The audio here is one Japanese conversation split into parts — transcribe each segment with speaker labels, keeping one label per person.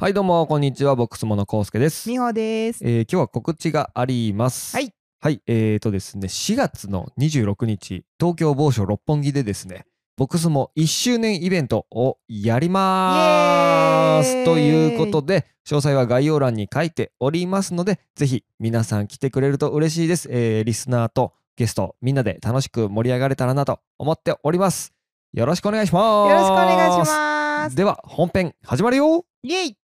Speaker 1: はいどうもこんにちは。ボックスモノコウスケです、
Speaker 2: みほです。
Speaker 1: えー今日は告知があります。
Speaker 2: はい。
Speaker 1: はいえーとですね4月の26日東京某所六本木でですねボックスも1周年イベントをやりまーす。
Speaker 2: イエーイ。
Speaker 1: ということで詳細は概要欄に書いておりますのでぜひ皆さん来てくれると嬉しいです、えーリスナーとゲストみんなで楽しく盛り上がれたらなと思っております。よろしくお願いします。
Speaker 2: よろしくお願いします。
Speaker 1: では本編始まるよ。
Speaker 2: イエイ。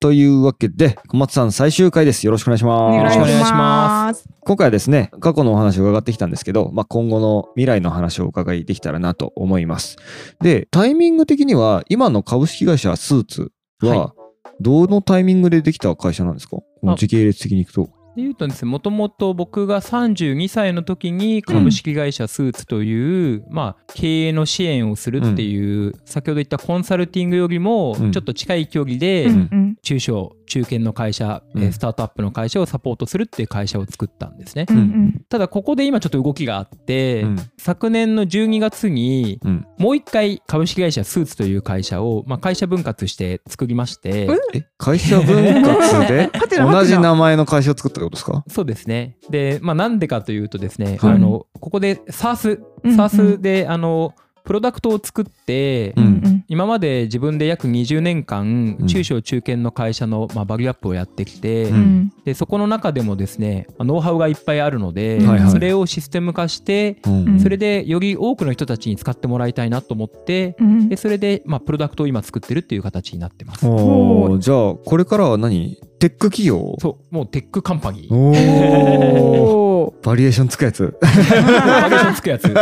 Speaker 1: というわけで小松さん最終回です。よろしくお願いします。
Speaker 3: よろしくお願いします。
Speaker 1: 今回はですね過去のお話を伺ってきたんですけど、まあ、今後の未来の話をお伺いできたらなと思います。でタイミング的には今の株式会社スーツ
Speaker 3: は
Speaker 1: はどのタイミングでできた会社なんですか？この時系列的にいくと
Speaker 3: で言うとですねもともと僕が32歳の時に株式会社スーツという、まあ、経営の支援をするっていう、先ほど言ったコンサルティングよりも
Speaker 1: うん。
Speaker 3: ちょっと近い距離で、
Speaker 2: うんうん
Speaker 3: 中小中堅の会社、えー
Speaker 1: うん
Speaker 3: スタートアップの会社をサポートするっていう会社を作ったんですね。
Speaker 2: うん。うん
Speaker 3: ただここで今ちょっと動きがあって、
Speaker 1: うん。
Speaker 3: 昨年の12月に
Speaker 1: うん。
Speaker 3: もう一回株式会社スーツという会社を、まあ、会社分割して作りまして、
Speaker 2: え
Speaker 1: え会社分割で？同じ名前の会社を作ったってことですか？
Speaker 3: そうですね。で、まあ、なんでかというとですね、
Speaker 1: はい。
Speaker 3: あのここで SARS、
Speaker 2: うんうん
Speaker 3: SARS であのプロダクトを作って、
Speaker 1: うん。
Speaker 2: うん
Speaker 3: 今まで自分で約20年間
Speaker 1: うん。
Speaker 3: 中小中堅の会社の、まあ、バリューアップをやってきて、
Speaker 1: う
Speaker 2: うん。
Speaker 3: でそこの中でもですねまあノウハウがいっぱいあるので、
Speaker 2: はいはい。
Speaker 3: それをシステム化して、
Speaker 1: うん。
Speaker 3: それでより多くの人たちに使ってもらいたいなと思って、
Speaker 2: うん。
Speaker 3: でそれで、まあ、プロダクトを今作ってるっていう形になってます。
Speaker 1: じゃあこれからは何？テック企業
Speaker 3: そうもうテックカンパニー。
Speaker 1: バリエーションつくやつ。
Speaker 3: バリエーションつくやつ。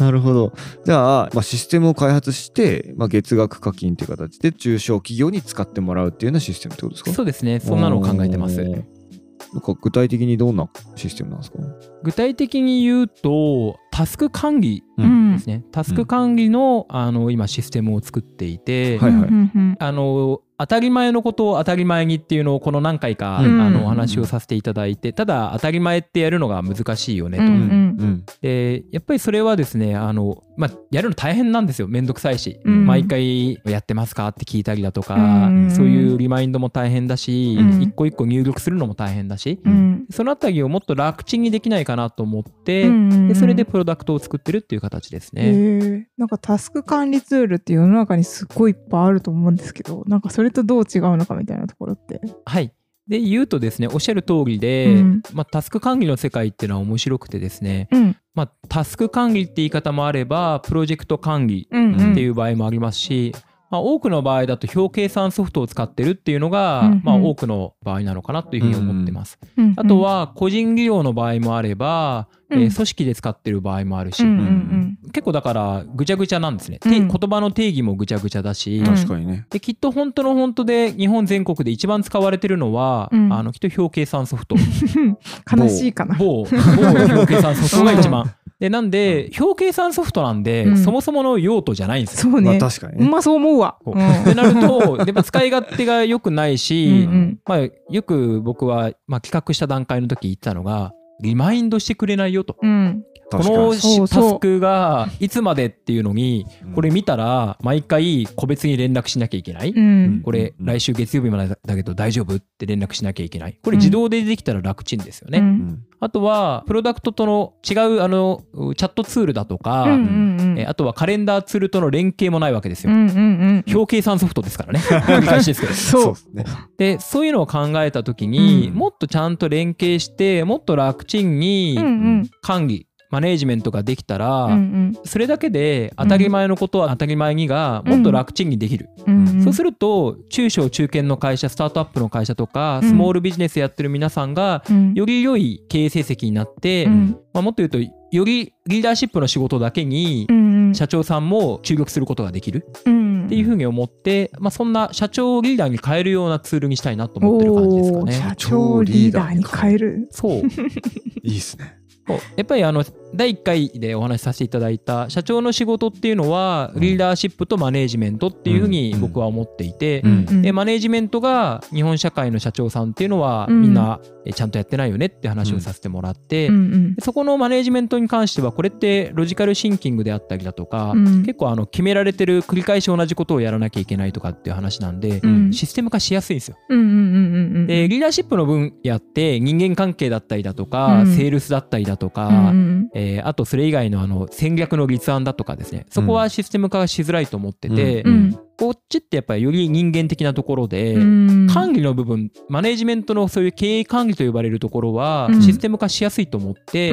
Speaker 1: なるほど。じゃあ、まあ、システムを開発して、まあ、月額課金という形で中小企業に使ってもらうっていうようなシステムってことですか？
Speaker 3: そうですね。そんなのを考えてます。
Speaker 1: なんか具体的にどんなシステムなんですか？
Speaker 3: 具体的に言うとタスク管理
Speaker 1: う
Speaker 2: うん
Speaker 3: ですね、タスク管理のあの今システムを作っていて、
Speaker 1: はいはい。
Speaker 2: うんうん
Speaker 3: あの当たり前のことを当たり前にっていうのをこの何回か、
Speaker 1: うん。
Speaker 3: あのお話をさせていただいてただ当たり前ってやるのが難しいよねと。
Speaker 2: うん
Speaker 1: うん
Speaker 3: でやっぱりそれはですねあの、まあ、やるの大変なんですよ。めんどくさいし、
Speaker 2: うん。
Speaker 3: 毎回やってますかって聞いたりだとか、
Speaker 2: うん
Speaker 3: そういうリマインドも大変だし、
Speaker 2: うん。
Speaker 3: 一個一個入力するのも大変だし、
Speaker 2: うん。
Speaker 3: そのあたりをもっと楽ちんにできないかなと思って、
Speaker 2: うん
Speaker 3: でそれでプロダクトを作ってるっていう形です
Speaker 2: へ
Speaker 3: ね。
Speaker 2: ー。なんかタスク管理ツールって世の中にすっごいいっぱいあると思うんですけどなんかそれとどう違うのかみたいなところって。
Speaker 3: はい。で言うとですねおっしゃる通りで、
Speaker 2: うん。
Speaker 3: まあ、タスク管理の世界っていうのは面白くてですね、
Speaker 2: うん。
Speaker 3: まあ、タスク管理って言い方もあればプロジェクト管理
Speaker 2: うんうん
Speaker 3: っていう場合もありますし、まあ、多くの場合だと表計算ソフトを使ってるっていうのが、
Speaker 2: うんうん。
Speaker 3: まあ、多くの場合なのかなというふうに思ってます。
Speaker 2: うんうん
Speaker 3: あとは個人利用の場合もあれば、えー
Speaker 2: うん
Speaker 3: 組織で使ってる場合もあるし、
Speaker 2: うんうん
Speaker 3: 結構だからぐちゃぐちゃなんですね、て
Speaker 2: うん。
Speaker 3: 言葉の定義もぐちゃぐちゃだし、
Speaker 2: うん。
Speaker 1: 確かにね。
Speaker 3: できっと本当の本当で日本全国で一番使われてるのは、
Speaker 2: うん。
Speaker 3: あのきっと表計算ソフト。
Speaker 2: う ん悲しいかな。
Speaker 3: 某某表計算ソフトが一番。でなんで表計算ソフトなんで、
Speaker 2: うん。
Speaker 3: そもそもの用途じゃないんですよ。
Speaker 1: まあ
Speaker 2: そうね。
Speaker 1: 確かに
Speaker 2: まそう思うわ。
Speaker 3: ってなるとやっぱ使い勝手が良くないし、
Speaker 2: うんうん
Speaker 3: まあ、よく僕は、まあ、企画した段階の時言ってたのがリマインドしてくれないよと。
Speaker 2: うん。
Speaker 3: こ
Speaker 1: 確かに。
Speaker 3: のし
Speaker 2: そうそう。
Speaker 3: タスクがいつまでっていうのにこれ見たら毎回個別に連絡しなきゃいけない、
Speaker 2: うん。
Speaker 3: これ
Speaker 1: うん。
Speaker 3: 来週月曜日までだけど大丈夫って連絡しなきゃいけない。これ自動でできたら楽ちんですよね、
Speaker 2: う
Speaker 1: うんん
Speaker 3: あとはプロダクトとの違うあのチャットツールだとか、
Speaker 2: うんうんうん。
Speaker 3: えあとはカレンダーツールとの連携もないわけですよ、
Speaker 2: うんうんうん
Speaker 3: 表計算ソフトですからね。繰り返しですけど。
Speaker 2: そう
Speaker 1: ですね。
Speaker 3: でそういうのを考えた時に、
Speaker 1: うん。
Speaker 3: もっとちゃんと連携してもっと楽ちんに
Speaker 2: うんうん。
Speaker 3: 管理マネージメントができたら、
Speaker 2: うん
Speaker 3: それだけで当たり前のことは当たり前にがもっと楽ちんにできる、
Speaker 2: うんうん。
Speaker 3: そうすると中小中堅の会社スタートアップの会社とか
Speaker 2: うん。
Speaker 3: スモールビジネスやってる皆さんが
Speaker 2: うん。
Speaker 3: より良い経営成績になって、
Speaker 2: うん。
Speaker 3: まあ、もっと言うとよりリーダーシップの仕事だけに
Speaker 2: うん
Speaker 3: 社長さんも注力することができる。
Speaker 2: うん。
Speaker 3: っていうふうに思って、まあ、そんな社長リーダーに変えるようなツールにしたいなと思ってる感じですかね。
Speaker 2: 社長リーダーに変える。
Speaker 3: そう。
Speaker 1: いいですね。
Speaker 3: やっぱりあの第1回でお話しさせていただいた社長の仕事っていうのはリーダーシップとマネージメントっていうふうに僕は思っていて、
Speaker 1: うん。
Speaker 2: うん。
Speaker 3: でマネージメントが日本社会の社長さんっていうのは
Speaker 2: うん。
Speaker 3: みんなえちゃんとやってないよねって話をさせてもらって、
Speaker 2: うん。うん。
Speaker 3: でそこのマネージメントに関してはこれってロジカルシンキングであったりだとか、
Speaker 2: うん。
Speaker 3: 結構あの決められてる繰り返し同じことをやらなきゃいけないとかっていう話なんで、
Speaker 2: うん。
Speaker 3: システム化しやすいんですよ。でリーダーシップの分野って人間関係だったりだとか、
Speaker 2: うん。
Speaker 3: セールスだったりだとか、
Speaker 2: うんうん。
Speaker 3: えーあとそれ以外のあの戦略の立案だとかですね。そこはシステム化しづらいと思ってて、
Speaker 2: うん。うん。
Speaker 3: こっちってやっぱりより人間的なところで、
Speaker 2: うん。
Speaker 3: 管理の部分マネージメントのそういう経営管理と呼ばれるところは
Speaker 2: うん。
Speaker 3: システム化しやすいと思って、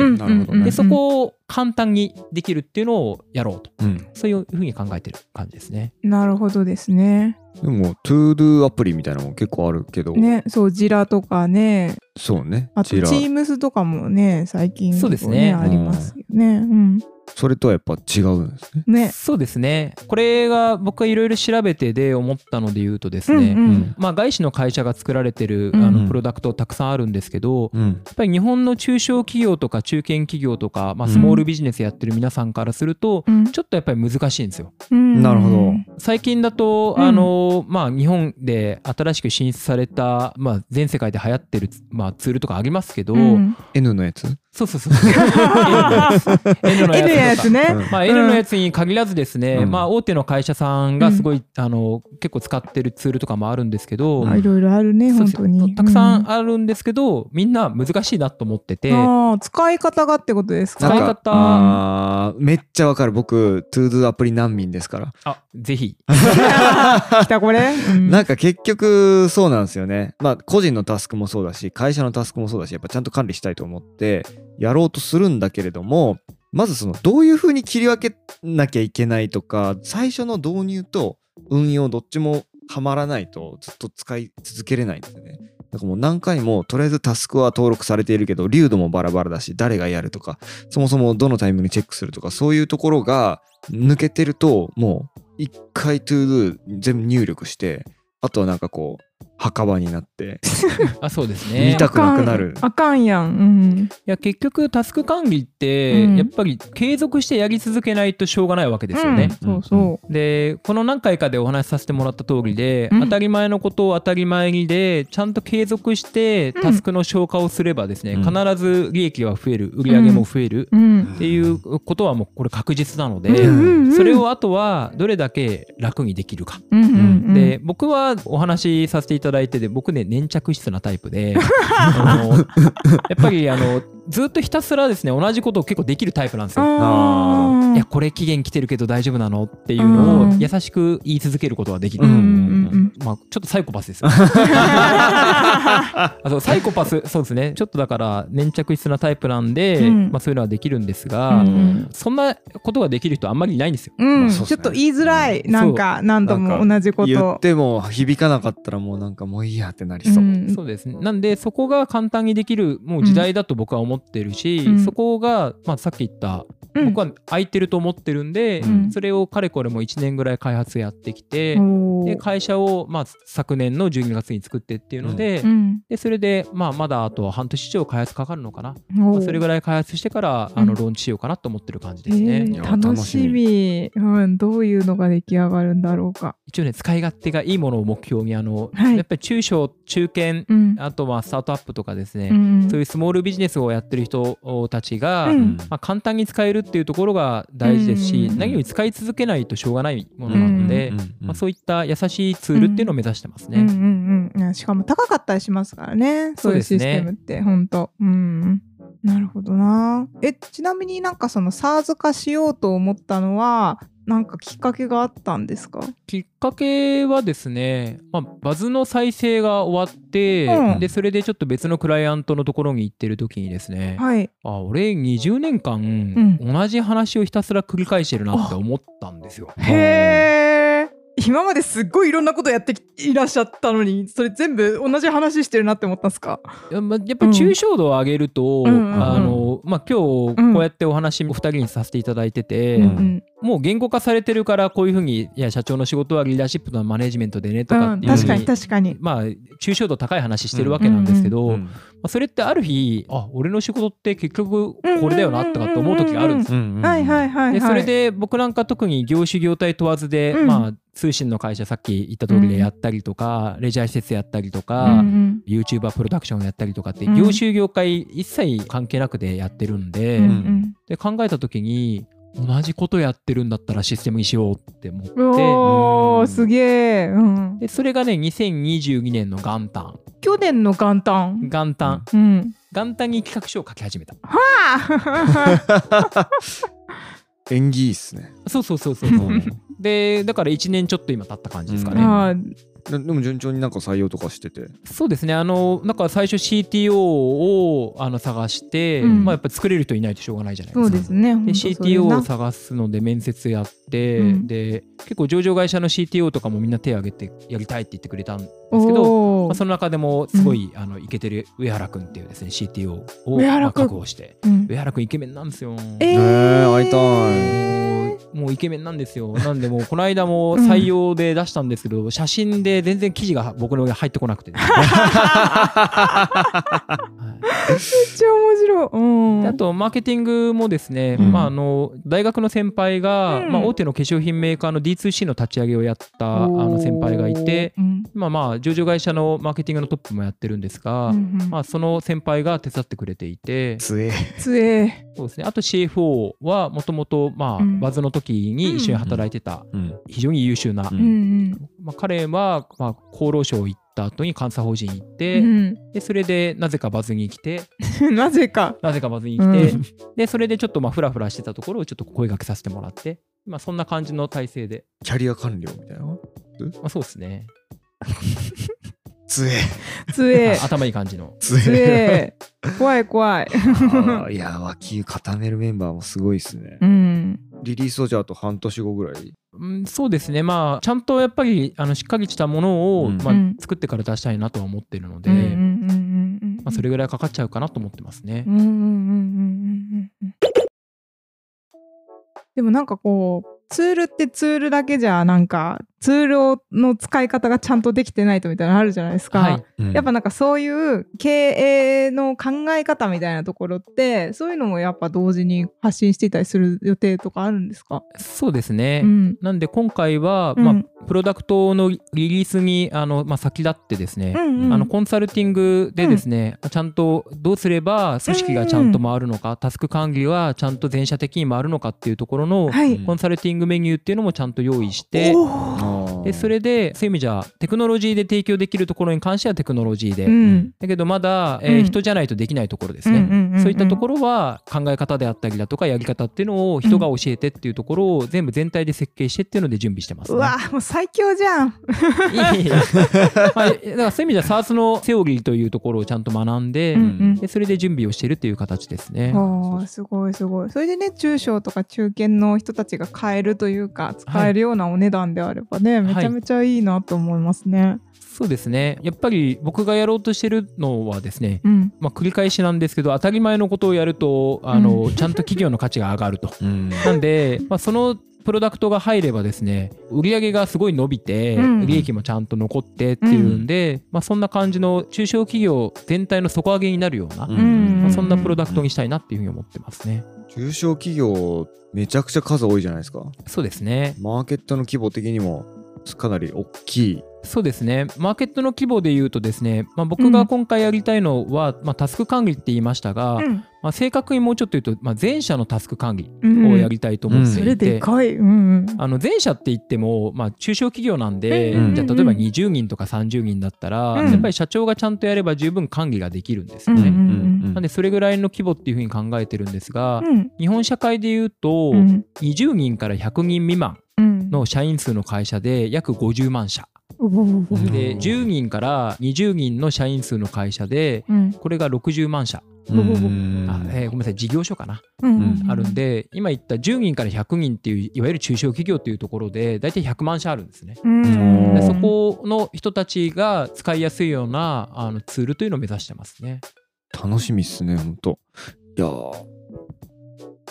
Speaker 3: でそこを簡単にできるっていうのをやろうと。
Speaker 1: うん。
Speaker 3: そういうふうに考えてる感じですね。
Speaker 2: なるほどですね。
Speaker 1: でも ToDo アプリみたいなのも結構あるけど、
Speaker 2: ね、そう、ジラとかね、
Speaker 1: そうね
Speaker 2: あと
Speaker 1: ジラ。
Speaker 2: Teams とかもね、最近
Speaker 3: そうですね。
Speaker 2: ありますよね。うん。
Speaker 1: それとはやっぱ違うんですね。
Speaker 2: ね。
Speaker 3: そうですね。これが僕がいろいろ調べてで思ったので言うとですね、
Speaker 2: うんうん。
Speaker 3: まあ、外資の会社が作られてるあ
Speaker 2: うん。
Speaker 3: のプロダクトたくさんあるんですけど、
Speaker 1: うん。
Speaker 3: やっぱり日本の中小企業とか中堅企業とか、まあ、
Speaker 1: うん。
Speaker 3: スモールビジネスやってる皆さんからすると、
Speaker 2: うん。
Speaker 3: ちょっとやっぱり難しいんですよ。
Speaker 2: うん。
Speaker 1: なるほど。
Speaker 3: 最近だと、
Speaker 2: うん。
Speaker 3: あのまあ、日本で新しく進出された、まあ、全世界で流行ってる、まあ、ツールとかありますけど、
Speaker 2: うん、
Speaker 1: N のやつ？
Speaker 3: そうそうそう N のやつ。N の
Speaker 2: やつね。
Speaker 1: うん
Speaker 3: まあ、N のやつに限らずですね、
Speaker 1: うん。
Speaker 3: まあ、大手の会社さんがすごい、あの結構使ってるツールとかもあるんですけど、
Speaker 2: あい。ろいろあるね、本当に。
Speaker 3: たくさ
Speaker 2: うん
Speaker 3: あるんですけど、みんな難しいなと思ってて、
Speaker 2: ああ、使い方がってことですか？
Speaker 3: 使い方。
Speaker 1: めっちゃわかる。僕 ToDo アプリ難民ですから、
Speaker 3: あぜひ。
Speaker 2: 来たこれ、うん。
Speaker 1: なんか結局そうなんですよね。まあ個人のタスクもそうだし会社のタスクもそうだしやっぱちゃんと管理したいと思ってやろうとするんだけれどもまずそのどういう風に切り分けなきゃいけないとか最初の導入と運用どっちもはまらないとずっと使い続けれないんですよね。だからもう何回もとりあえずタスクは登録されているけど流度もバラバラだし誰がやるとかそもそもどのタイミングにチェックするとかそういうところが抜けてるともう一回トゥー全部入力してあとはなんかこう墓場になって。
Speaker 3: あそうです
Speaker 1: 見
Speaker 3: ね
Speaker 1: たくなくなる。
Speaker 2: あかんやん。うん。
Speaker 3: いや結局タスク管理って、
Speaker 2: うん。
Speaker 3: やっぱり継続してやり続けないとしょうがないわけですよね。
Speaker 2: うん。そうそ
Speaker 3: でこの何回かでお話しさせてもらった通りで、
Speaker 2: うん。
Speaker 3: 当たり前のことを当たり前にでちゃんと継続して
Speaker 2: うん。
Speaker 3: タスクの消化をすればですね、
Speaker 1: うん。
Speaker 3: 必ず利益は増える。売り上げも増える。
Speaker 2: う。うん。
Speaker 3: っていうことはもうこれ確実なので、
Speaker 2: うんうんうん。
Speaker 3: それをあとはどれだけ楽にできるか。
Speaker 2: うんうんうん。
Speaker 3: で僕はお話しさせていただいてて僕ね粘着質なタイプで あのやっぱりあのずっとひたすらですね同じことを結構できるタイプなんですよ。いやこれ期限来てるけど大丈夫なの？っていうの
Speaker 2: うん
Speaker 3: を優しく言い続けることができる。
Speaker 2: うんうんうん
Speaker 3: まあちょっとサイコパスですよ。あそうサイコパスそうですね。ちょっとだから粘着質なタイプなんで、
Speaker 2: うん。
Speaker 3: まあ、そういうのはできるんです
Speaker 2: う
Speaker 3: が、
Speaker 2: ん。
Speaker 3: そんなことができる人あんまりいないんですよ。
Speaker 2: うん。
Speaker 1: ね。
Speaker 2: ちょっと言いづらい。なんか何度も同じこと。
Speaker 1: 言っても響かなかったらもうなんかもういいやってなりそう。
Speaker 2: ん。
Speaker 3: そうですね。なんでそこが簡単にできるもう時代だと僕は思ってるし、
Speaker 2: うん。
Speaker 3: そこが、まあ、さっき言った
Speaker 2: うん。
Speaker 3: 僕は空いてると思ってるんで、
Speaker 2: うん。
Speaker 3: それをかれこれも1年ぐらい開発やってきて、で会社を、まあ、昨年の12月に作ってっていうので,、
Speaker 2: うん。
Speaker 3: でそれで、まあ、まだあと半年以上開発かかるのかな、まあ、それぐらい開発してからあの
Speaker 2: うん。
Speaker 3: ローンチしようかなと思ってる感じ
Speaker 2: え
Speaker 3: ですね。
Speaker 2: ー
Speaker 1: いや
Speaker 2: 楽しみ、うん、どういうのが出来上がるんだろうか。
Speaker 3: 一応ね使い勝手がいいものを目標にあの、
Speaker 2: はい。
Speaker 3: やっぱり中小中堅
Speaker 2: うん。
Speaker 3: あとはスタートアップとかですね、
Speaker 2: うん
Speaker 3: そういうスモールビジネスをやってる人たちが、
Speaker 2: うん。
Speaker 3: まあ、簡単に使えるっていうところが大事ですし、
Speaker 2: うん。
Speaker 3: 何より使い続けないとしょうがないものなので、まあ、そういった優しいツールっていうのを目指してますね。
Speaker 2: うんうんうん、しかも高かったりしますからね。そういうシステムって。本当うん。なるほどな。えちなみになんかその SARS 化しようと思ったのはなんかきっかけがあったんですか？
Speaker 3: きっかけはですね、まあ、バズの再生が終わって、
Speaker 2: うん。
Speaker 3: でそれでちょっと別のクライアントのところに行ってる時にですね、
Speaker 2: はい。
Speaker 3: あ俺20年間、
Speaker 2: ん。
Speaker 3: 同じ話をひたすら繰り返してるなって思ったんですよ。
Speaker 2: へえ今まですっごいいろんなことやっていらっしゃったのにそれ全部同じ話してるなって思ったんですか？
Speaker 3: いやまあやっぱり抽象度を上げると、
Speaker 2: うん。
Speaker 3: あのまあ、今日こうやってお話お二人にさせていただいてて、
Speaker 2: うんうん
Speaker 3: もう言語化されてるからこういうふうにいや社長の仕事はリーダーシップとマネジメントでねとか
Speaker 2: うん、
Speaker 3: っていうふう
Speaker 2: 確かに確かに。
Speaker 3: まあ抽象度高い話してるわけなんですけど、
Speaker 1: うん
Speaker 3: まあ、それってある日あ俺の仕事って結局これだよなとかって思う時があるんです。よ。
Speaker 1: うん
Speaker 2: はいはいはいはい。
Speaker 3: でそれで僕なんか特に業種業態問わずで、
Speaker 2: うん。
Speaker 3: まあ、通信の会社さっき言った通りでやったりとか、レジャー施設やったりとか、
Speaker 2: うんうん、
Speaker 3: YouTuber プロダクションやったりとかって
Speaker 2: うん。
Speaker 3: 業種業界一切関係なくでやってるんで,、
Speaker 2: うんうん。
Speaker 3: で考えた時に同じことやってるんだったらシステムにしようって思って。
Speaker 2: おーすげえ、うん、
Speaker 3: でそれがね2022年の元旦。
Speaker 2: 去年の元旦。
Speaker 3: 元旦。
Speaker 2: うん。
Speaker 3: 元旦に企画書を書き始めた。
Speaker 2: あ。
Speaker 1: 縁起いいっすね。
Speaker 3: そうそうそうそう
Speaker 1: う。ん。
Speaker 3: でだから1年ちょっと今経った感じですかね、
Speaker 2: あー
Speaker 1: ででも順調になんか採用とかしてて。
Speaker 3: そうですねあのなんか最初 CTO をあの探して、
Speaker 2: うん
Speaker 3: まあ、やっぱり作れる人いないとしょうがないじゃないで
Speaker 2: そう
Speaker 3: すか。
Speaker 2: ですね。ほん
Speaker 3: で
Speaker 2: とそうです
Speaker 3: CTO
Speaker 2: な
Speaker 3: を探すので面接やって、
Speaker 2: うん
Speaker 3: で結構上場会社の CTO とかもみんな手を挙げてやりたいって言ってくれたんですけど、まあ、その中でもすごい、あのイケてる上原君っていうですね CTO をまあ確保して。
Speaker 2: うん。
Speaker 3: 上原君イケメンなんですよ。
Speaker 2: え
Speaker 1: えー、会いたい。
Speaker 3: もうイケメンなんですよ。なんでもうこの間も採用で出したんですけど、写真で全然記事が僕の上に入ってこなくて、ね。は い
Speaker 2: めう。ん。
Speaker 3: であとマーケティングもですね、
Speaker 1: うん。
Speaker 3: まあ、あの大学の先輩が、
Speaker 2: うん。
Speaker 3: まあ、大手の化粧品メーカーの D2C の立ち上げをやったあの先輩がいて
Speaker 2: うん。
Speaker 3: 今まあ上場会社のマーケティングのトップもやってるんですが、
Speaker 2: うんうん。
Speaker 3: まあ、その先輩が手伝ってくれていて
Speaker 1: つえ。
Speaker 2: つえ。
Speaker 3: そうですね。あと CFO はもともとまあ
Speaker 2: うん。
Speaker 3: バズの時に一緒に働いてた
Speaker 1: うん。
Speaker 3: 非常に優秀な、まあ、彼はまあ厚労省行った後に監査法人行って、
Speaker 2: うん
Speaker 3: でそれでなぜかバズに来て
Speaker 2: なぜか。
Speaker 3: なぜかバズに来て、
Speaker 2: うん
Speaker 3: でそれでちょっとまあフラフラしてたところをちょっと声掛けさせてもらってまあそんな感じの体制で、
Speaker 1: キャリア官僚みたいな。
Speaker 3: まあ、そうですね
Speaker 1: つえ。
Speaker 2: つえ
Speaker 3: あ頭いい感じの
Speaker 1: つ
Speaker 2: つえ怖い怖い。
Speaker 1: いや、脇固めるメンバーもすごいっすね
Speaker 2: う。ん。
Speaker 1: リリースをじゃああと半年後ぐらい？
Speaker 3: うんそうですねまあちゃんとやっぱりあのしっかりしたものを、
Speaker 1: うん
Speaker 3: まあ
Speaker 2: うん
Speaker 3: 作ってから出したいなとは思ってるので、
Speaker 2: うんうんうんうんうん
Speaker 3: まあ、それぐらいかかっちゃうかなと思ってますね
Speaker 2: う。んうんうんうんうんうんうんでもなんかこうツールってツールだけじゃなんかツールをの使い方がちゃんとできてないとみたいなのあるじゃないですか。
Speaker 3: はい。
Speaker 2: やっぱなんかそういう経営の考え方みたいなところってそういうのもやっぱ同時に発信していたりする予定とかあるんですか、
Speaker 3: そうですね、
Speaker 2: うん。
Speaker 3: なんで今回は、
Speaker 2: うん。
Speaker 3: まあ、プロダクトのリリースにあの、まあ、先立ってですね、
Speaker 2: うんうん。
Speaker 3: あのコンサルティングでですね、ちゃんとどうすれば組織がちゃんと回るのか、タスク管理はちゃんと全社的に回るのかっていうところの、
Speaker 2: はい、
Speaker 1: うん
Speaker 3: コンサルティングメニューっていうのもちゃんと用意してでそれでそういう意味じゃテクノロジーで提供できるところに関してはテクノロジーで、
Speaker 2: うん。
Speaker 3: だけどまだ、えー
Speaker 2: うん。
Speaker 3: 人じゃないとできないところですね、
Speaker 2: うんうんうんうん
Speaker 3: そういったところは考え方であったりだとかやり方っていうのを人が教えてっていうところを全部全体で設計してっていうので準備してます、ね。
Speaker 2: うわもう最強じゃん。
Speaker 3: いえいえまあ、だからそういう意味では SARS のセオリーというところをちゃんと学んで,、
Speaker 2: うんうん
Speaker 3: でそれで準備をしているっていう形ですね。
Speaker 2: ああすごいすごいそれでね中小とか中堅の人たちが買えるというか使えるようなお値段であればね、めちゃめちゃいいなと思いますね。
Speaker 3: そうですねやっぱり僕がやろうとしてるのはですね、
Speaker 2: うん
Speaker 3: まあ、繰り返しなんですけど当たり前のことをやるとあの、ちゃんと企業の価値が上がると。
Speaker 1: うん。
Speaker 3: なんで、まあ、そのプロダクトが入ればですね売り上げがすごい伸びて、
Speaker 2: うん。
Speaker 3: 利益もちゃんと残ってっていうんで、まあ、そんな感じの中小企業全体の底上げになるような、
Speaker 1: うん。
Speaker 3: まあ、そんなプロダクトにしたいなっていうふうに思ってますね。
Speaker 1: 中小企業めちゃくちゃ数多いじゃないですか。
Speaker 3: そうですね。
Speaker 1: マーケットの規模的にもかなり大きい
Speaker 3: そうですね。マーケットの規模でいうとですね、まあ、僕が今回やりたいのは、まあ、タスク管理って言いましたが、
Speaker 2: うん。
Speaker 3: まあ、正確にもうちょっと言うと、まあ、全社のタスク管理
Speaker 2: うん
Speaker 3: をやりたいと思っていて、
Speaker 2: それでかい。うんうん。
Speaker 3: あの全社って言っても、まあ、中小企業なんで、
Speaker 1: うん
Speaker 3: じゃあ例えば20人とか30人だったら、
Speaker 2: うん。
Speaker 3: やっぱり社長がちゃんとやれば十分管理ができるんですよね。
Speaker 2: うんうん
Speaker 3: なんでそれぐらいの規模っていうふうに考えてるんですが、
Speaker 2: うん。
Speaker 3: 日本社会でいうと、
Speaker 2: うん。
Speaker 3: 20人から100人未満
Speaker 2: うん。
Speaker 3: の社員数の会社で約50万社で10人から20人の社員数の会社で
Speaker 2: うん。
Speaker 3: これが60万社、
Speaker 1: うん。
Speaker 3: あえーごめんなさい。事業所かな、
Speaker 2: うん。
Speaker 3: あるんで今言った10人から100人っていういわゆる中小企業っていうところで大体100万社あるんですね。
Speaker 2: うん。
Speaker 3: でそこの人たちが使いやすいようなあのツールというのを目指してますね。
Speaker 1: 楽しみっすねほんと。いやー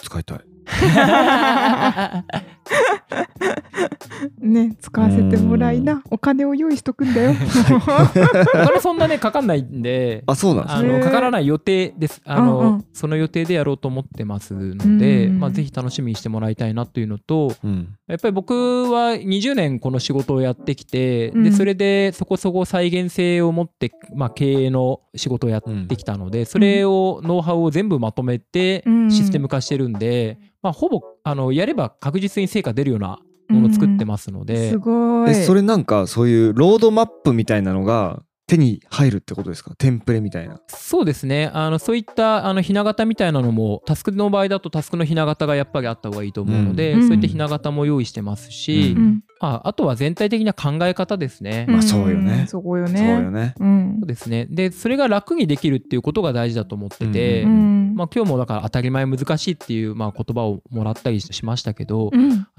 Speaker 1: 使いたい
Speaker 2: ね使わせてもらいな。お金を用意しとくんだよ。
Speaker 3: お金そんなねかかんないんで
Speaker 1: あそうなんです
Speaker 3: あ
Speaker 1: ね
Speaker 3: かからない予定です。あの、
Speaker 2: うんうん。
Speaker 3: その予定でやろうと思ってますので、
Speaker 2: うん
Speaker 3: まあ、ぜひ楽しみにしてもらいたいなというのと
Speaker 1: うん。
Speaker 3: やっぱり僕は20年この仕事をやってきて、
Speaker 2: うん。
Speaker 3: でそれでそこそこ再現性を持って、まあ、経営の仕事をやってきたので、それをノウハウを全部まとめて
Speaker 2: うん。
Speaker 3: システム化してるんで、まあ、ほぼあのやれば確実に成果出るようなものを作ってますので、
Speaker 2: すごい。
Speaker 1: えそれなんかそういうロードマップみたいなのが手に入るってことですか？テンプレみたいな。
Speaker 3: そうですね。あのそういったあのひな形みたいなのもタスクの場合だとタスクのひな形がやっぱりあった方がいいと思うので、
Speaker 2: うん。
Speaker 3: そういったひな形も用意してますし、
Speaker 1: うん。
Speaker 2: うん。
Speaker 3: ああとは全体的な考え方ですね。
Speaker 1: まあそうよね。
Speaker 2: ん。そこよ
Speaker 1: そう
Speaker 2: ね
Speaker 1: よね。
Speaker 2: うん。
Speaker 3: そうですね。でそれが楽にできるっていうことが大事だと思ってて、
Speaker 1: う
Speaker 2: うん。
Speaker 3: まあ、今日もだから当たり前難しいっていうまあ言葉をもらったりしましたけど、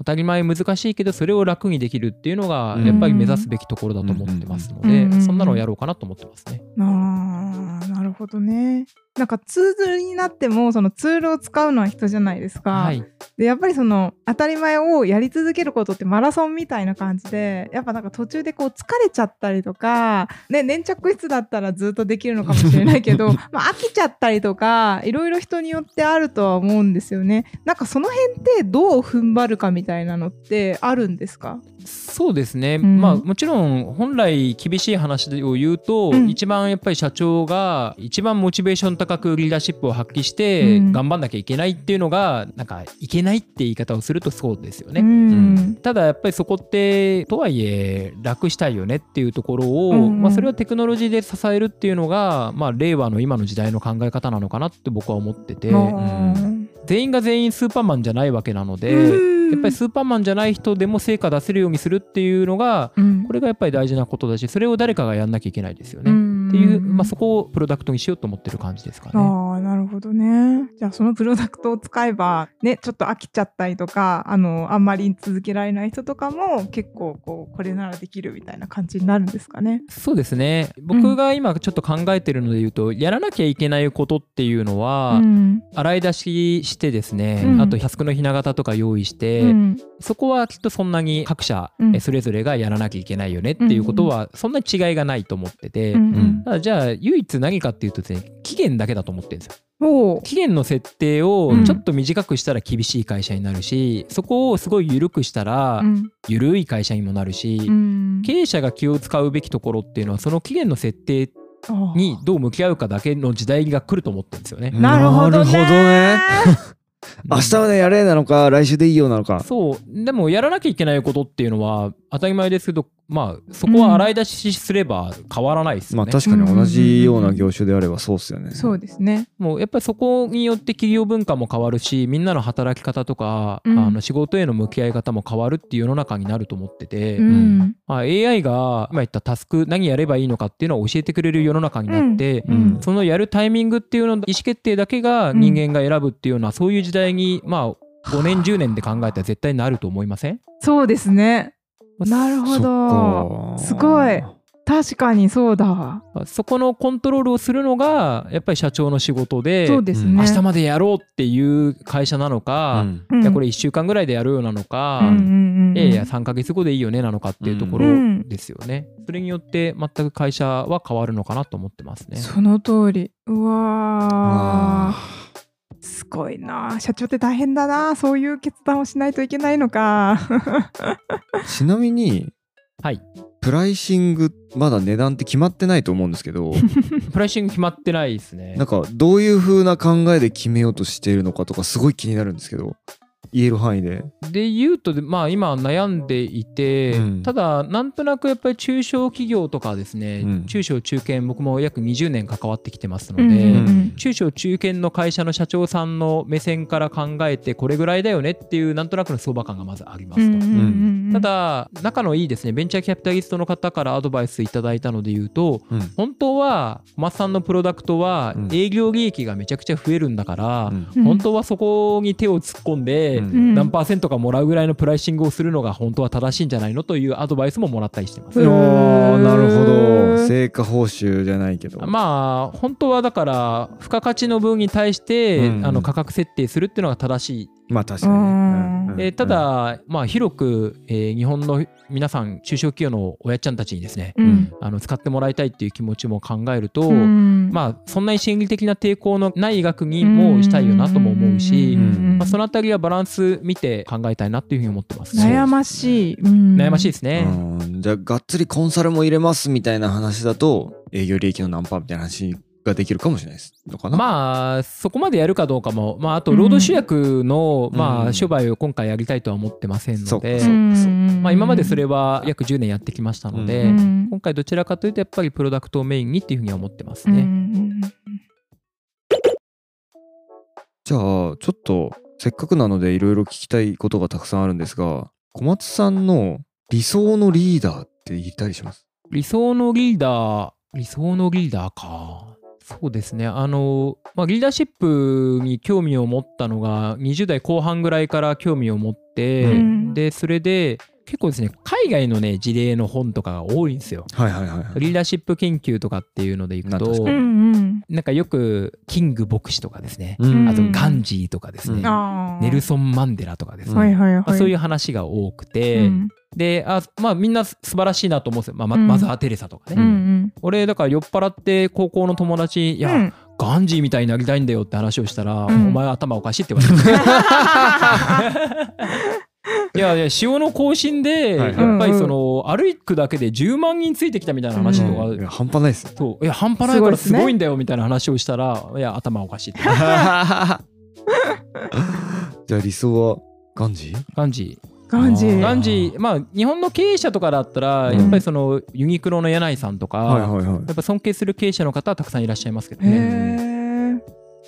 Speaker 3: たり前難しいけどそれを楽にできるっていうのが
Speaker 1: うん。
Speaker 3: やっぱり目指すべきところだと思ってますので、
Speaker 2: うん
Speaker 3: そんなのをやろうかなと思ってますね。
Speaker 2: あーなるほどね。なんかツールになってもそのツールを使うのは人じゃないですか、
Speaker 3: はい、
Speaker 2: でやっぱりその当たり前をやり続けることってマラソンみたいな感じでやっぱなんか途中でこう疲れちゃったりとか、ね、粘着質だったらずっとできるのかもしれないけど まあ飽きちゃったりとかいろいろ人によってあるとは思うんですよね。なんかその辺ってどう踏ん張るかみたいなのってあるんですか？
Speaker 3: そうですね、
Speaker 2: ん。
Speaker 3: まあもちろん本来厳しい話を言うと、
Speaker 2: うん。
Speaker 3: 一番やっぱり社長が一番モチベーション高くリーダーシップを発揮して
Speaker 2: うん。
Speaker 3: 頑張んなきゃいけないっていうのがなんかいけないって言い方をするとそうですよね。
Speaker 2: うん。
Speaker 3: ただやっぱりそこってとはいえ楽したいよねっていうところを、
Speaker 2: うん。
Speaker 3: まあ、それはテクノロジーで支えるっていうのが、まあ、令和の今の時代の考え方なのかなって僕は思ってて。
Speaker 2: うん。
Speaker 3: 全員が全員スーパーマンじゃないわけなので、
Speaker 2: うん
Speaker 3: やっぱりスーパーマンじゃない人でも成果出せるようにするっていうのが
Speaker 2: うん
Speaker 3: これがやっぱり大事なことだしそれを誰かがやんなきゃいけないですよね。
Speaker 2: うん
Speaker 3: っていう、まあ、そこをプロダクトにしようと思ってる感じですかね。
Speaker 2: ああなるほどね。じゃあそのプロダクトを使えばねちょっと飽きちゃったりとかあのあんまり続けられない人とかも結構こうこれならできるみたいな感じになるんですかね。
Speaker 3: そうですね僕が今ちょっと考えてるので言うと、やらなきゃいけないことっていうのは、
Speaker 2: うん
Speaker 3: 洗い出ししてですね、
Speaker 2: うん
Speaker 3: あとタスクのひな形とか用意して、
Speaker 2: うん
Speaker 3: そこはきっとそんなに各社、それぞれがやらなきゃいけないよねっていうことはそんなに違いがないと思ってて、
Speaker 2: うんうん。
Speaker 3: ただじゃあ唯一何かっていうとですね期限だけだと思ってるんですよ。期限の設定を
Speaker 2: うん。
Speaker 3: ちょっと短くしたら厳しい会社になるし、そこをすごい緩くしたら
Speaker 2: うん。
Speaker 3: 緩い会社にもなるし、
Speaker 2: うん。
Speaker 3: 経営者が気を使うべきところっていうのはその期限の設定にどう向き合うかだけの時代が来ると思ってるんですよね。
Speaker 2: なるほどね。
Speaker 1: 明日までやれなのか来週でいいよなのか。
Speaker 3: そう。でもやらなきゃいけないことっていうのは当たり前ですけどまあそこは洗い出しすれば変わらないですよね。
Speaker 1: まあ確かに同じような業種であればそうっすよね。
Speaker 2: そうですね。
Speaker 3: もうやっぱりそこによって企業文化も変わるしみんなの働き方とか、
Speaker 2: うん。
Speaker 3: あの仕事への向き合い方も変わるっていう世の中になると思ってて、
Speaker 2: うん。
Speaker 3: まあ、AI が今言ったタスク何やればいいのかっていうのを教えてくれる世の中になって、
Speaker 2: うん。
Speaker 1: うん。
Speaker 3: そのやるタイミングっていうの意思決定だけが人間が選ぶっていうような、そういう時代にまあ5年10年で考えたら絶対なると思いません？
Speaker 2: そうですね。なるほ
Speaker 1: そ
Speaker 2: ど。すごい確かにそうだわ。
Speaker 3: そこのコントロールをするのがやっぱり社長の仕事で
Speaker 2: そうですね。
Speaker 3: 明日までやろうっていう会社なのか、
Speaker 1: うん
Speaker 2: うん
Speaker 3: いやこれ1週間ぐらいでやるようなのか、
Speaker 2: うんうんうんうん
Speaker 3: いやいや3ヶ月後でいいよねなのかっていうところ
Speaker 2: うん
Speaker 3: ですよね。それによって全く会社は変わるのかなと思ってますね。
Speaker 2: その通り。うわ。すごいな社長って大変だなそういう決断をしないといけないのか
Speaker 1: ー ちなみに
Speaker 3: はい。
Speaker 1: プライシングまだ値段って決まってないと思うんですけど
Speaker 3: プライシング決まってないですね
Speaker 1: なん。かどういう風な考えで決めようとしているのかとかすごい気になるんですけど言える範囲で。
Speaker 3: で言うとまあ今悩んでいて、
Speaker 1: うん。
Speaker 3: ただなんとなくやっぱり中小企業とかですね、
Speaker 1: うん。
Speaker 3: 中小中堅僕も約20年関わってきてますので、
Speaker 2: うん。うん。
Speaker 3: 中小中堅の会社の社長さんの目線から考えてこれぐらいだよねっていうなんとなくの相場感がまずありますと。
Speaker 2: うんうんうんうん
Speaker 3: ただ仲のいいですねベンチャーキャピタリストの方からアドバイスいただいたので言うと
Speaker 1: うん。
Speaker 3: 本当は小松さんのプロダクトは
Speaker 1: うん。
Speaker 3: 営業利益がめちゃくちゃ増えるんだから、本当はそこに手を突っ込んで、
Speaker 1: うん
Speaker 3: 何パーセントかもらうぐらいのプライシングをするのが本当は正しいんじゃないのというアドバイスももらったりしてます。
Speaker 1: あーなるほど成果報酬じゃないけど
Speaker 3: まあ本当はだから付加価値の分に対して、
Speaker 1: うん
Speaker 3: あの価格設定するっていうのが正しい
Speaker 1: まあ確かにね。
Speaker 2: うん。
Speaker 1: うん。
Speaker 3: でただ、まあ、広く、えー日本の皆さん中小企業の親ちゃんたちにですね、
Speaker 2: うん。
Speaker 3: あの使ってもらいたいっていう気持ちも考えると、
Speaker 2: うん。
Speaker 3: まあそんなに心理的な抵抗のない学にもしたいよなとも思うし、
Speaker 1: うん。
Speaker 3: まあ、そのあたりはバランス見て考えたいなっていうふうに思ってます。ね。
Speaker 2: 悩ましい、うん。
Speaker 3: 悩ましいですね。
Speaker 1: うん。じゃあがっつりコンサルも入れますみたいな話だと営業利益の何パーみたいな話ができるかもしれないですのかな。
Speaker 3: まあそこまでやるかどうかも、まあ、あと労働集約の、ま
Speaker 1: うん。
Speaker 3: あ、商売を今回やりたいとは思ってませんので、まあ、今までそれは約10年やってきましたので、
Speaker 2: うん。
Speaker 3: 今回どちらかというとやっぱりプロダクトをメインにっていうふうには思ってます
Speaker 2: うん
Speaker 3: ね。
Speaker 1: じゃあちょっとせっかくなのでいろいろ聞きたいことがたくさんあるんですが小松さんの理想のリーダーって言ったりします？
Speaker 3: 理想のリーダー理想のリーダーかそうですね。あの、まあ、リーダーシップに興味を持ったのが20代後半ぐらいから興味を持って、
Speaker 2: うん。
Speaker 3: でそれで結構ですね海外のね事例の本とかが多いんですよ。
Speaker 1: はいはいはいはい。
Speaker 3: リーダーシップ研究とかっていうのでいくと
Speaker 1: なん
Speaker 3: かよくキング牧師とかですね、
Speaker 1: うん。
Speaker 3: あとガンジーとかですね、
Speaker 1: うん。
Speaker 3: ネルソン・マンデラとかですね、
Speaker 2: はいはいはい、
Speaker 3: まあ、そういう話が多くて、
Speaker 2: うん
Speaker 3: であまあみんな素晴らしいなと思うんですよ、まあ、ま
Speaker 2: うん。
Speaker 3: マザー・テレサとかね、
Speaker 2: うんうん。
Speaker 3: 俺だから酔っ払って高校の友達に「いや、
Speaker 2: うん。
Speaker 3: ガンジーみたいになりたいんだよ」って話をしたら「
Speaker 2: うん。
Speaker 3: お前頭おかしい」って言われて。いやいや潮の更新で
Speaker 1: はい。
Speaker 3: やっぱりその歩くだけで10万人ついてきたみたいな話とか、
Speaker 1: 半端ないです。よ
Speaker 3: そう。いや半端ないからすごいんだよみたいな話をしたら、いや頭おかしいって。
Speaker 1: じゃあ理想はガンジー？
Speaker 3: ガンジー
Speaker 2: ガンジー。
Speaker 3: ガンジー。まあ日本の経営者とかだったら、
Speaker 1: うん。
Speaker 3: やっぱりそのユニクロの柳井さんとか、
Speaker 1: はいはいはい。
Speaker 3: やっぱ尊敬する経営者の方はたくさんいらっしゃいますけど
Speaker 2: へ
Speaker 3: ね。
Speaker 2: え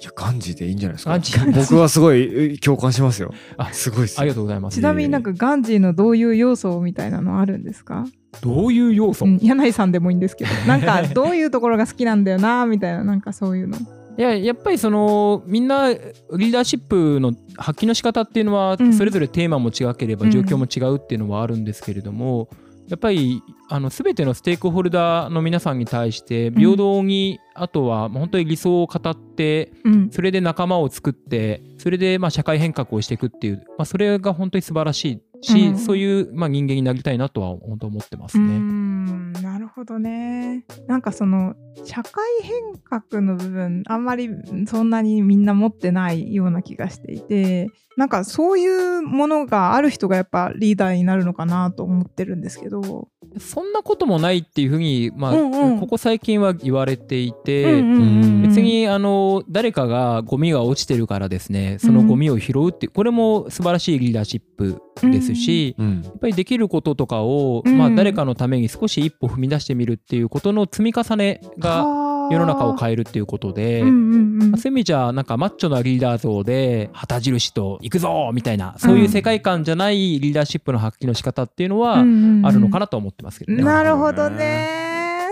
Speaker 1: いやガンジーでいいんじゃないですか。
Speaker 3: ガンジー。
Speaker 1: 僕はすごいえ共感しますよ。
Speaker 3: あ
Speaker 1: すごい
Speaker 3: ありがとうございます。
Speaker 2: ちなみになんかガンジーのどういう要素みたいなのあるんですか、
Speaker 3: どういう要素、
Speaker 2: うん、柳井さんでもいいんですけど。なんかどういうところが好きなんだよなみたいななんかそういうの
Speaker 3: いややっぱりそのみんなリーダーシップの発揮の仕方っていうのは
Speaker 2: うん。
Speaker 3: それぞれテーマも違ければ
Speaker 2: うん。
Speaker 3: 状況も違うっていうのはあるんですけれども、やっぱりあの全てのステークホルダーの皆さんに対して平等に、あとは本当に理想を語って
Speaker 2: うん。
Speaker 3: それで仲間を作ってそれでまあ社会変革をしていくっていう、まあ、それが本当に素晴らしいし、
Speaker 2: うん。
Speaker 3: そういうまあ人間になりたいなとは本当思ってますね。
Speaker 2: んなるほどね。なんかその社会変革の部分あんまりそんなにみんな持ってないような気がしていてなんかそういうものがある人がやっぱリーダーになるのかなと思ってるんですけど、
Speaker 3: そんなこともないっていうふうに、まあ
Speaker 2: うんうん。
Speaker 3: ここ最近は言われていて、
Speaker 2: うんうんうん
Speaker 3: 別にあの誰かがゴミが落ちてるからですね。そのゴミを拾うってこれも素晴らしいリーダーシップですし、
Speaker 1: うん。
Speaker 3: やっぱりできることとかを、
Speaker 2: うん。
Speaker 3: まあ、誰かのために少し一歩踏み出してみるっていうことの積み重ねが世の中を変えるっていうことで。
Speaker 2: うんうんうん
Speaker 3: まあそういう意味じゃなんかマッチョなリーダー像で旗印と行くぞみたいなそういう世界観じゃないリーダーシップの発揮の仕方っていうのはあるのか
Speaker 2: な
Speaker 3: なとは思ってますけどね。
Speaker 2: なるほどね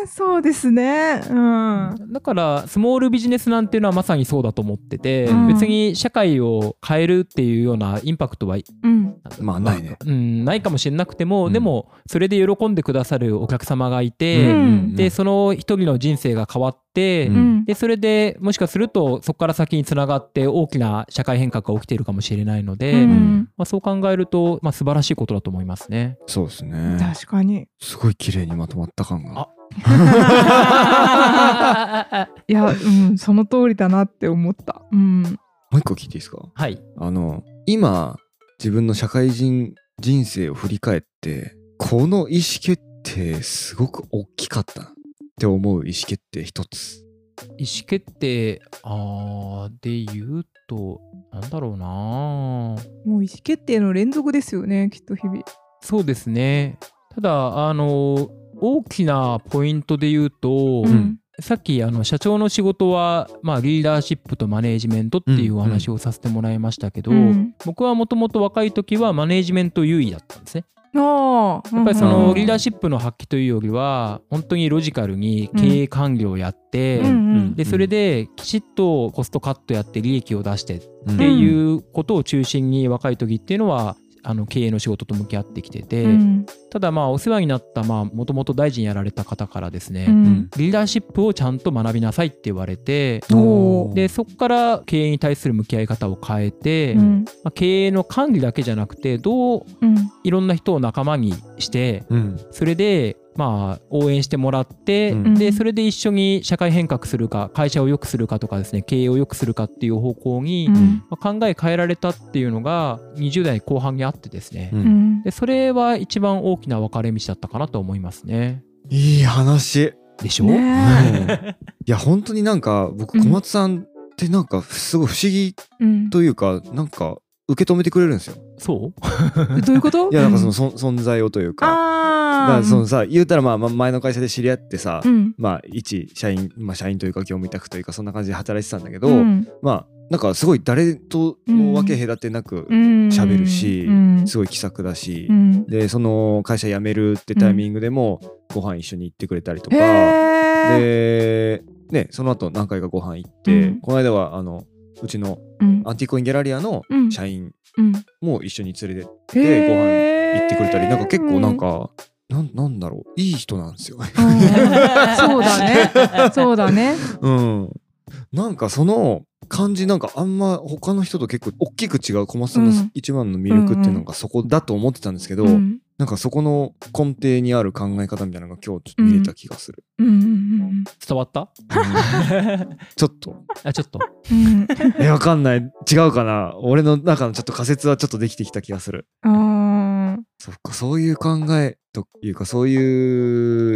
Speaker 2: そうですね。うん。
Speaker 3: だからスモールビジネスなんていうのはまさにそうだと思ってて、
Speaker 2: うん。
Speaker 3: 別に社会を変えるっていうようなインパクトは、
Speaker 2: うん。
Speaker 1: まあないね。
Speaker 3: うん、ないかもしれなくても、
Speaker 1: うん。
Speaker 3: でもそれで喜んでくださるお客様がいて、
Speaker 2: うん。
Speaker 3: でその一人の人生が変わって、でそれでもしかするとそこから先につながって大きな社会変革が起きているかもしれないので、
Speaker 2: うん。
Speaker 3: まあ、そう考えると、まあ、素晴らしいことだと思いますね。
Speaker 1: そうですね。
Speaker 2: 確かに。
Speaker 1: すごい綺麗にまとまった感が
Speaker 2: いや、うん、その通りだなって思った。うん。
Speaker 1: もう一個聞いていいですか？
Speaker 3: はい
Speaker 1: あの今自分の社会人人生を振り返ってこの意思決定すごく大きかったなって思う意思決定一つ
Speaker 3: 意思決定あーで言うとなんだろうな
Speaker 2: もう意思決定の連続ですよね、きっと日々。
Speaker 3: そうですねただあの大きなポイントで言うと、
Speaker 2: うん。
Speaker 3: さっきあの社長の仕事は、まあ、リーダーシップとマネージメントっていうお話をさせてもらいましたけど、
Speaker 2: うん。
Speaker 3: 僕はもともと若い時はマネージメント優位だったんですね。やっぱりそ
Speaker 1: うん。
Speaker 3: のリーダーシップの発揮というよりは本当にロジカルに経営管理をやって、
Speaker 2: うんうん。
Speaker 3: でそれできちっとコストカットやって利益を出してっ
Speaker 1: うん。
Speaker 3: ていうことを中心に若い時っていうのはあの経営の仕事と向き合ってきてて、
Speaker 2: うん。
Speaker 3: ただまあお世話になったもともと大臣やられた方からですね、
Speaker 2: うん。
Speaker 3: リーダーシップをちゃんと学びなさいって言われてでそこから経営に対する向き合い方を変えて、
Speaker 2: うん。
Speaker 3: まあ、経営の管理だけじゃなくてどう
Speaker 2: うん。
Speaker 3: いろんな人を仲間にして
Speaker 1: うん。
Speaker 3: それでまあ応援してもらって、
Speaker 1: うん。
Speaker 3: でそれで一緒に社会変革するか会社を良くするかとかですね経営を良くするかっていう方向に、
Speaker 2: うん。
Speaker 3: まあ考え変えられたっていうのが20代後半にあってですね、
Speaker 1: う
Speaker 2: うん。ん
Speaker 3: でそれは一番大きな分かれ道だったかなと思いますね。
Speaker 1: いい話。
Speaker 3: でしょ、
Speaker 2: ね
Speaker 1: いや本当になんか僕
Speaker 2: うん。
Speaker 1: 小松さんってなんかすごい不思議というかなんか受け止めてくれるんですよ。
Speaker 3: そう？
Speaker 2: どういうこと？
Speaker 1: いやなんかそのそ存在をというかだか
Speaker 2: あ
Speaker 1: らそのさ言うたらまあまあ前の会社で知り合ってさ
Speaker 2: うん。
Speaker 1: まあ一社員まあ社員というか業務委託というかそんな感じで働いてたんだけど
Speaker 2: うん。
Speaker 1: まあなんかすごい誰とも分け隔てなく
Speaker 2: うん。
Speaker 1: 喋るし
Speaker 2: うん。
Speaker 1: すごい気さくだし
Speaker 2: うん。
Speaker 1: でその会社辞めるってタイミングでもご飯一緒に行ってくれたりとかでねその後何回かご飯行って、
Speaker 2: うん。
Speaker 1: この間はあのうちの
Speaker 2: うん。
Speaker 1: アンティコインギャラリアの
Speaker 2: うん。
Speaker 1: 社員
Speaker 2: うん。
Speaker 1: も一緒に連れて
Speaker 2: へ
Speaker 1: ご飯
Speaker 2: ー
Speaker 1: 行ってくれたりなんか結構なんか、なんなんだろう。いい人なんですよ。
Speaker 2: うん。そうだね。そうだね。
Speaker 1: うん、なんかその感じなんかあんま他の人と結構大きく違う小松さんの
Speaker 2: うん。
Speaker 1: 一番の魅力っていうのがそこだと思ってたんですけど、
Speaker 2: うん。
Speaker 1: なんかそこの根底にある考え方みたいなのが今日ちょっと見れた気がする。
Speaker 2: うん。うん。
Speaker 3: 伝わった？
Speaker 1: うん。ちょっと。
Speaker 3: あちょっと。
Speaker 2: うん。
Speaker 1: えわかんない。違うかな。俺の中のちょっと仮説はちょっとできてきた気がする。
Speaker 2: あ
Speaker 1: そっかそういう考えというかそうい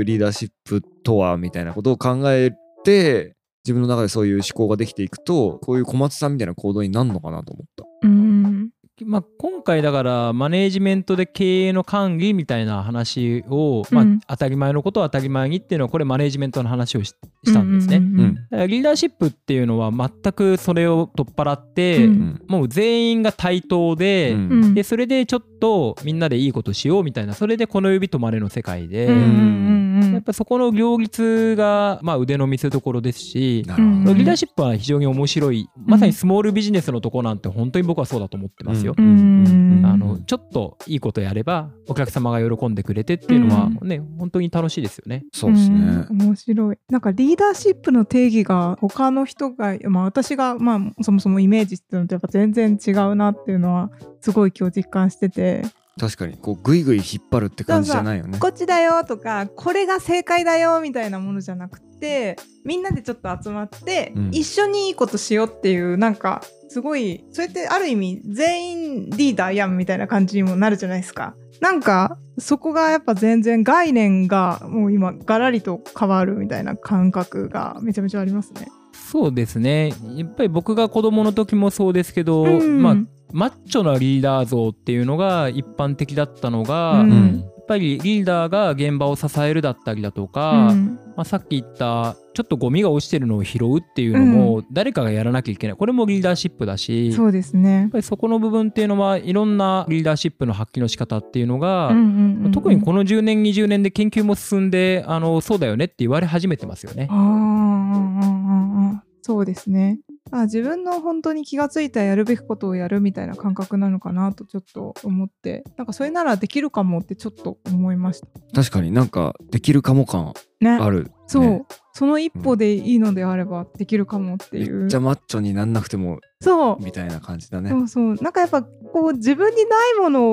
Speaker 1: うリーダーシップとはみたいなことを考えて自分の中でそういう思考ができていくとこういう小松さんみたいな行動になるのかなと思った。
Speaker 2: うん
Speaker 3: まあ、今回だからマネージメントで経営の管理みたいな話を、まあ
Speaker 2: うん。
Speaker 3: 当たり前のことを当たり前にっていうのはこれマネージメントの話をししたんですね。
Speaker 2: うんうんうん
Speaker 3: だからリーダーシップっていうのは全くそれを取っ払って、
Speaker 2: うん。
Speaker 3: もう全員が対等で,、
Speaker 1: うん。
Speaker 2: うん
Speaker 3: でそれでちょっとみんなでいいことしようみたいなそれでこの指止まれの世界で、
Speaker 2: うんうんうん
Speaker 3: やっぱそこの両立が、まあ、腕の見せ所ですし、
Speaker 1: なるほど
Speaker 2: うん
Speaker 3: リーダーシップは非常に面白いまさにスモールビジネスのとこなんて本当に僕はそうだと思ってますよ。
Speaker 2: うんうん
Speaker 3: あのちょっといいことやればお客様が喜んでくれてっていうのはね、本当に楽しいですよね。
Speaker 1: そうですね。
Speaker 2: うん面白い。なんかリーダーシップの定義が他の人が、まあ、私が、まあ、そもそもイメージしてるのとやっぱ全然違うなっていうのはすごい今日実感してて。
Speaker 1: 確かにこうグイグイ引っ張るって感じじゃないよね。
Speaker 2: こっちだよとかこれが正解だよみたいなものじゃなくてみんなでちょっと集まって、
Speaker 1: うん。
Speaker 2: 一緒にいいことしようっていうなんかすごいそれってある意味全員リーダーやんみたいな感じにもなるじゃないですか。なんかそこがやっぱ全然概念がもう今ガラリと変わるみたいな感覚がめちゃめちゃありますね。
Speaker 3: そうですね。やっぱり僕が子供の時もそうですけど、
Speaker 2: うん。
Speaker 3: まあマッチョなリーダー像っていうのが一般的だったのが、
Speaker 2: うん
Speaker 3: っぱりリーダーが現場を支えるだったりだとか、
Speaker 2: うん。
Speaker 3: まあ、さっき言ったちょっとゴミが落ちてるのを拾うっていうのも誰かがやらなきゃいけない。これもリーダーシップだしやっ
Speaker 2: そうですね。
Speaker 3: ぱりそこの部分っていうのはいろんなリーダーシップの発揮の仕方っていうのが、
Speaker 2: うんうんうんうん。
Speaker 3: 特にこの10年20年で研究も進んであのそうだよねって言われ始めてますよね。
Speaker 2: あ。ーうんうんうんうんそうですねあ自分の本当に気がついたやるべきことをやるみたいな感覚なのかなとちょっと思って。なんかそれならできるかもってちょっと思いました。
Speaker 1: 確かになんかできるかも感
Speaker 2: ね。
Speaker 1: ある、ね。
Speaker 2: そう、その一歩でいいのであればできるかもって
Speaker 1: め
Speaker 2: いう。
Speaker 1: っちゃマッチョになんなくても
Speaker 2: そう。
Speaker 1: みたいな感じだね。
Speaker 2: そ。う。そうなんかやっぱこう自分にないもの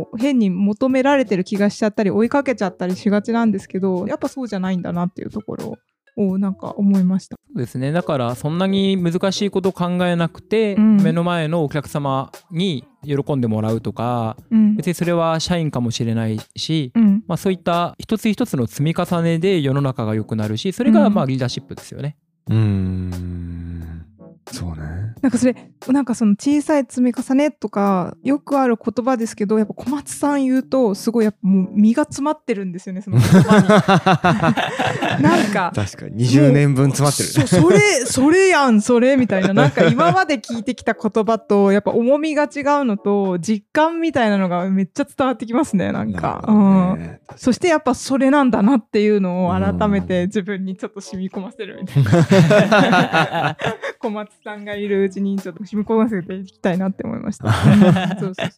Speaker 2: を変に求められてる気がしちゃったり追いかけちゃったりしがちなんですけどやっぱそうじゃないんだなっていうところをなんか思いました。
Speaker 3: そうですねだからそんなに難しいことを考えなくて、
Speaker 2: うん
Speaker 3: 目の前のお客様に喜んでもらうとか
Speaker 2: うん
Speaker 3: 別にそれは社員かもしれないし、
Speaker 2: うん
Speaker 3: まあ、そういった一つ一つの積み重ねで世の中が良くなるしそれが
Speaker 2: うん
Speaker 3: まあリーダーシップですよね。
Speaker 1: うーんそうね。
Speaker 2: なんかそれなんかその小さい積み重ねとかよくある言葉ですけどやっぱ小松さん言うとすごいやっぱもう身が詰まってるんですよねその言葉に。なんか
Speaker 1: 確かに20年分詰まってる
Speaker 2: そそれそれやんそれみたいななんか今まで聞いてきた言葉とやっぱ重みが違うのと実感みたいなのがめっちゃ伝わってきますねなんか。うん
Speaker 1: ね
Speaker 2: そしてやっぱそれなんだなっていうのを改めて自分にちょっと染み込ませるみたいな。小松さんがいるうちにちょっと染み込ませていきたいなって思いました。うんそうそうそう。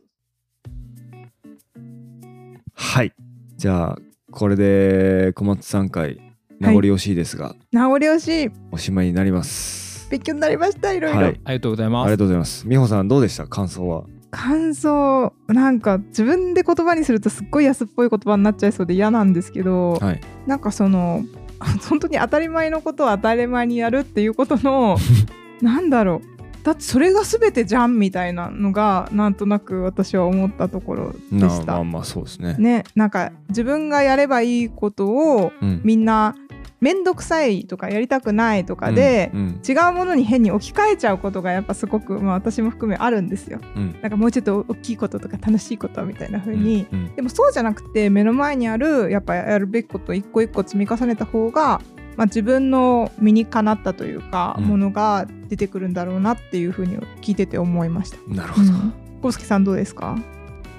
Speaker 1: はい。じゃあこれで小松さん回名残惜しいですが、
Speaker 2: 名残惜しい。
Speaker 1: おしまいになります。
Speaker 2: 勉強になりましたいろいろ、
Speaker 1: はい。
Speaker 3: ありがとうございます。
Speaker 1: ありがとうございます。美穂さんどうでした？感想は？
Speaker 2: 感想なんか自分で言葉にするとすっごい安っぽい言葉になっちゃいそうで嫌なんですけど、
Speaker 1: はい。
Speaker 2: なんかその 本当に当たり前のことを当たり前にやるっていうことの なんだろうだってそれが全てじゃんみたいなのがなんとなく私は思ったところで
Speaker 1: な
Speaker 2: した。
Speaker 1: まあまあそうですね。
Speaker 2: ねなんか自分がやればいいことを
Speaker 1: うん。
Speaker 2: みんな面倒くさいとかやりたくないとかで、
Speaker 1: うん
Speaker 2: 違うものに変に置き換えちゃうことがやっぱすごく、まあ、私も含めあるんですよ。
Speaker 1: うん。
Speaker 2: なんかもうちょっと大きいこととか楽しいことみたいな風に、
Speaker 1: うんうん。
Speaker 2: でもそうじゃなくて目の前にあるやっぱやるべきこと一個一個積み重ねた方が、まあ、自分の身にかなったというか、
Speaker 1: うん。
Speaker 2: ものが出てくるんだろうなっていう風に聞いてて思いました。
Speaker 1: なるほど、
Speaker 2: うん、コさんどうですか？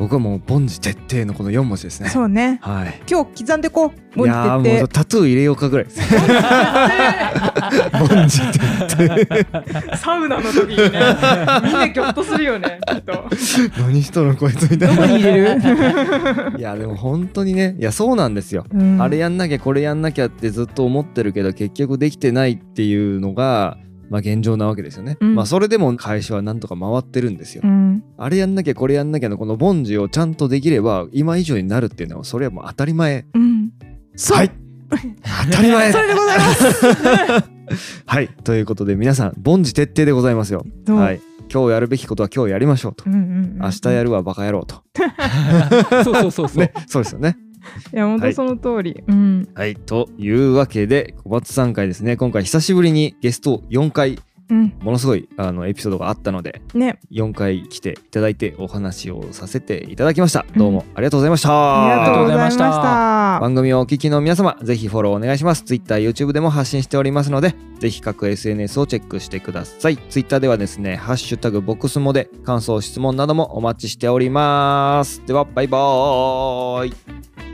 Speaker 1: 僕はもう凡事徹底のこの4文字ですね。
Speaker 2: そうね。
Speaker 1: はい。
Speaker 2: 今日刻んでこう。
Speaker 1: い
Speaker 2: 文字
Speaker 1: やーもう
Speaker 2: 徹
Speaker 1: タトゥー入れようかぐらいです。凡事徹底。
Speaker 2: 底サウナの時にねみんなギョッとするよねきっと。
Speaker 1: 何しとるのこいつみた
Speaker 2: どこ
Speaker 1: いな
Speaker 2: に入れる、
Speaker 1: いやでも本当にね。いやそうなんですよ、
Speaker 2: うん。
Speaker 1: あれやんなきゃこれやんなきゃってずっと思ってるけど結局できてないっていうのがまあ現状なわけですよね、
Speaker 2: うん。
Speaker 1: まあそれでも会社はなんとか回ってるんですよ、
Speaker 2: うん。
Speaker 1: あれやんなきゃこれやんなきゃのこの凡事をちゃんとできれば今以上になるっていうのはそれはもう当たり前。
Speaker 2: うん。
Speaker 1: はい。当たり前。
Speaker 2: それでございます。
Speaker 1: はい。ということで皆さん凡事徹底でございますよ。はい。今日やるべきことは今日やりましょうと。
Speaker 2: うんうんうん
Speaker 1: 明日やるはバカ野郎と。
Speaker 3: そうそうそうそう、
Speaker 1: ねそうですよね
Speaker 2: いや本
Speaker 1: はい。
Speaker 2: 当その通り、うん。
Speaker 1: はいというわけで小松さん回ですね。今回久しぶりにゲスト4回
Speaker 2: うん。
Speaker 1: ものすごいあのエピソードがあったので
Speaker 2: ね。
Speaker 1: 4回来ていただいてお話をさせていただきました。どうもありがとうございました、
Speaker 2: ありがとうございました。
Speaker 1: 番組をお聞きの皆様ぜひフォローお願いします。Twitter、YouTube でも発信しておりますのでぜひ各 SNS をチェックしてください。Twitter ではですねハッシュタグボックスモで感想質問などもお待ちしております。ではバイバーイ